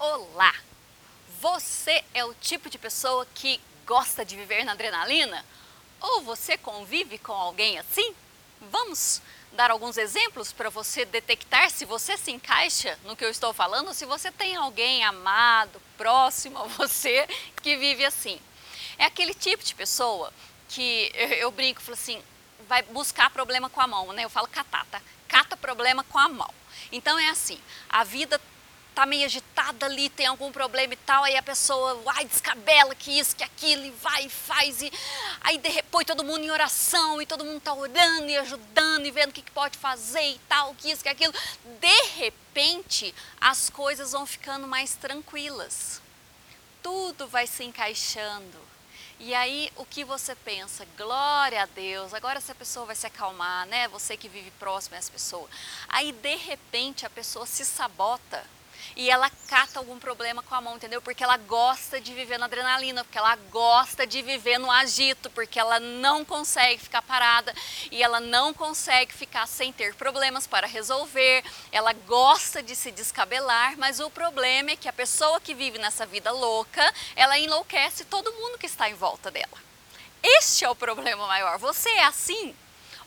Olá! Você é o tipo de pessoa que gosta de viver na adrenalina? Ou você convive com alguém assim? Vamos dar alguns exemplos para você detectar se você se encaixa no que eu estou falando, se você tem alguém amado, próximo a você, que vive assim. É aquele tipo de pessoa que eu, eu brinco, falo assim, vai buscar problema com a mão, né? Eu falo catar, tá? Cata problema com a mão. Então é assim, a vida tá meio agitada ali, tem algum problema e tal, aí a pessoa vai, descabela que isso, que aquilo, e vai e faz, e aí põe todo mundo em oração, e todo mundo tá orando e ajudando e vendo o que, que pode fazer e tal, que isso, que aquilo. De repente, as coisas vão ficando mais tranquilas. Tudo vai se encaixando. E aí o que você pensa? Glória a Deus, agora essa pessoa vai se acalmar, né? Você que vive próximo a essa pessoa. Aí de repente a pessoa se sabota e ela cata algum problema com a mão, entendeu? Porque ela gosta de viver na adrenalina, porque ela gosta de viver no agito, porque ela não consegue ficar parada e ela não consegue ficar sem ter problemas para resolver. Ela gosta de se descabelar, mas o problema é que a pessoa que vive nessa vida louca, ela enlouquece todo mundo que está em volta dela. Este é o problema maior. Você é assim?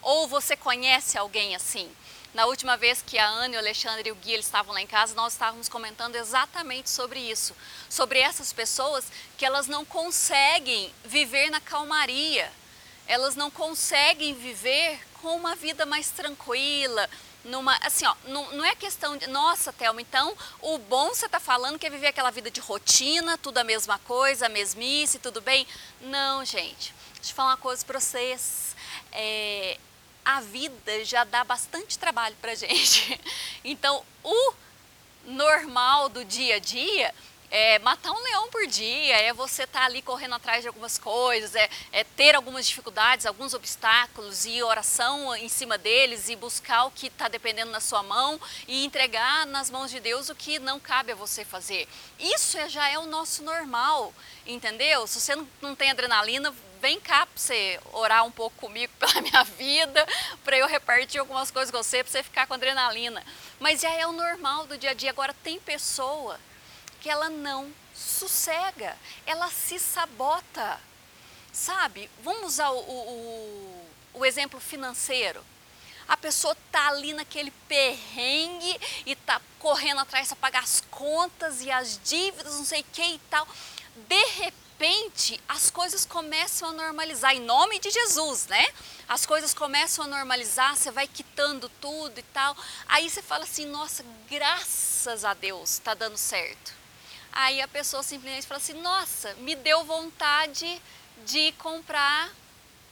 Ou você conhece alguém assim? Na última vez que a Ana, o Alexandre e o Gui estavam lá em casa, nós estávamos comentando exatamente sobre isso, sobre essas pessoas que elas não conseguem viver na calmaria, elas não conseguem viver com uma vida mais tranquila, numa, assim, ó, não, não é questão de, nossa, Thelma, então o bom você está falando que é viver aquela vida de rotina, tudo a mesma coisa, a mesmice, tudo bem? Não, gente, deixa eu falar uma coisa para vocês, é, a vida já dá bastante trabalho para gente. Então, o normal do dia a dia é matar um leão por dia, é você estar tá ali correndo atrás de algumas coisas, é, é, ter algumas dificuldades, alguns obstáculos e oração em cima deles e buscar o que está dependendo na sua mão e entregar nas mãos de Deus o que não cabe a você fazer. Isso é, já é o nosso normal, entendeu? Se você não, tem adrenalina, vem cá para você orar um pouco comigo pela minha vida, para eu repartir algumas coisas com você, para você ficar com adrenalina. Mas já é o normal do dia a dia. Agora, tem pessoa que ela não sossega, ela se sabota. Sabe? Vamos usar o, o, o exemplo financeiro. A pessoa tá ali naquele perrengue e tá correndo atrás para pagar as contas e as dívidas, não sei o que e tal. De repente, as coisas começam a normalizar, em nome de Jesus, né? As coisas começam a normalizar, você vai quitando tudo e tal. Aí você fala assim: nossa, graças a Deus está dando certo. Aí a pessoa simplesmente fala assim: nossa, me deu vontade de comprar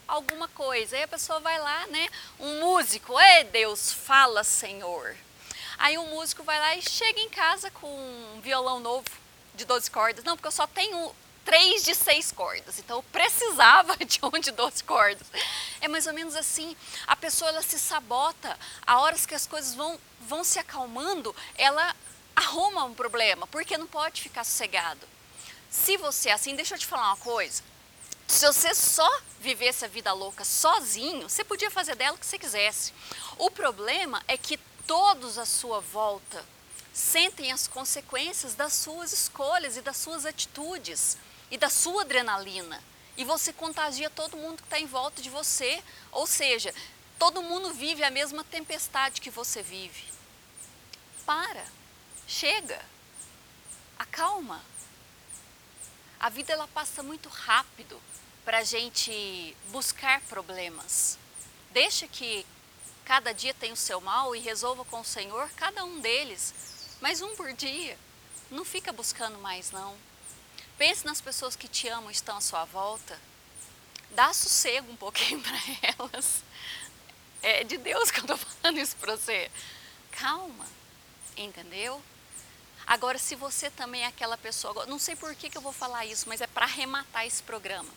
alguma coisa. Aí a pessoa vai lá, né? Um músico, ei Deus, fala Senhor. Aí o um músico vai lá e chega em casa com um violão novo de 12 cordas. Não, porque eu só tenho três de seis cordas. Então eu precisava de um de 12 cordas. É mais ou menos assim. A pessoa ela se sabota. A horas que as coisas vão, vão se acalmando, ela arruma um problema, porque não pode ficar sossegado. Se você é assim, deixa eu te falar uma coisa. Se você só vivesse a vida louca sozinho, você podia fazer dela o que você quisesse. O problema é que todos à sua volta sentem as consequências das suas escolhas e das suas atitudes e da sua adrenalina. E você contagia todo mundo que está em volta de você. Ou seja, todo mundo vive a mesma tempestade que você vive. Para, chega, acalma. A vida ela passa muito rápido para a gente buscar problemas. Deixa que cada dia tenha o seu mal e resolva com o Senhor cada um deles, mas um por dia. Não fica buscando mais não. Pense nas pessoas que te amam e estão à sua volta. Dá sossego um pouquinho para elas. É de Deus que eu estou falando isso para você. Calma, entendeu? Agora, se você também é aquela pessoa, não sei por que, que eu vou falar isso, mas é para arrematar esse programa.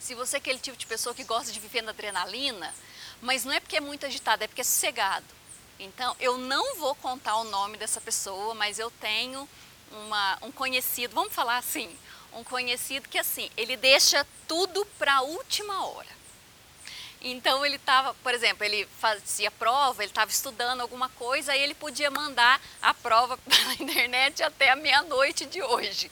Se você é aquele tipo de pessoa que gosta de viver na adrenalina, mas não é porque é muito agitado, é porque é sossegado. Então, eu não vou contar o nome dessa pessoa, mas eu tenho uma, um conhecido, vamos falar assim, um conhecido que assim, ele deixa tudo para a última hora. Então ele estava, por exemplo, ele fazia prova, ele estava estudando alguma coisa, aí ele podia mandar a prova pela internet até a meia-noite de hoje.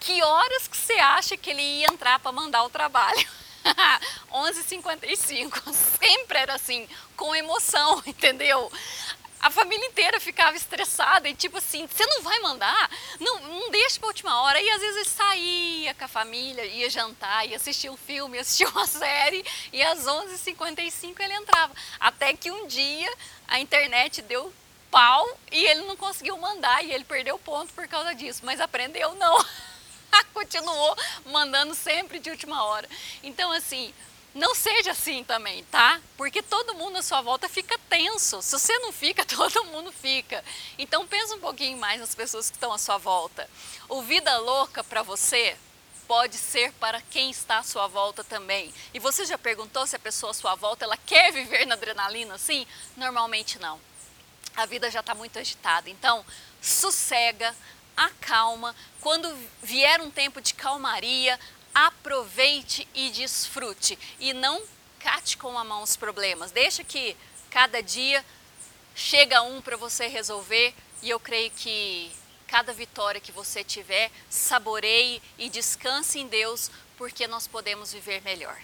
Que horas que você acha que ele ia entrar para mandar o trabalho? 11h55, sempre era assim, com emoção, entendeu? A família inteira ficava estressada e tipo assim, você não vai mandar? Não, não deixa para última hora. E às vezes saía com a família, ia jantar, ia assistir um filme, ia assistir uma série e às 11h55 ele entrava. Até que um dia a internet deu pau e ele não conseguiu mandar e ele perdeu ponto por causa disso, mas aprendeu não. Continuou mandando sempre de última hora. Então assim, não seja assim também, tá? Porque todo mundo à sua volta fica tenso. Se você não fica, todo mundo fica. Então pensa um pouquinho mais nas pessoas que estão à sua volta. O vida louca para você pode ser para quem está à sua volta também. E você já perguntou se a pessoa à sua volta ela quer viver na adrenalina assim? Normalmente não. A vida já está muito agitada. Então, sossega, acalma. Quando vier um tempo de calmaria, aproveite e desfrute e não cate com a mão os problemas. Deixa que cada dia chega um para você resolver e eu creio que cada vitória que você tiver, saboreie e descanse em Deus, porque nós podemos viver melhor.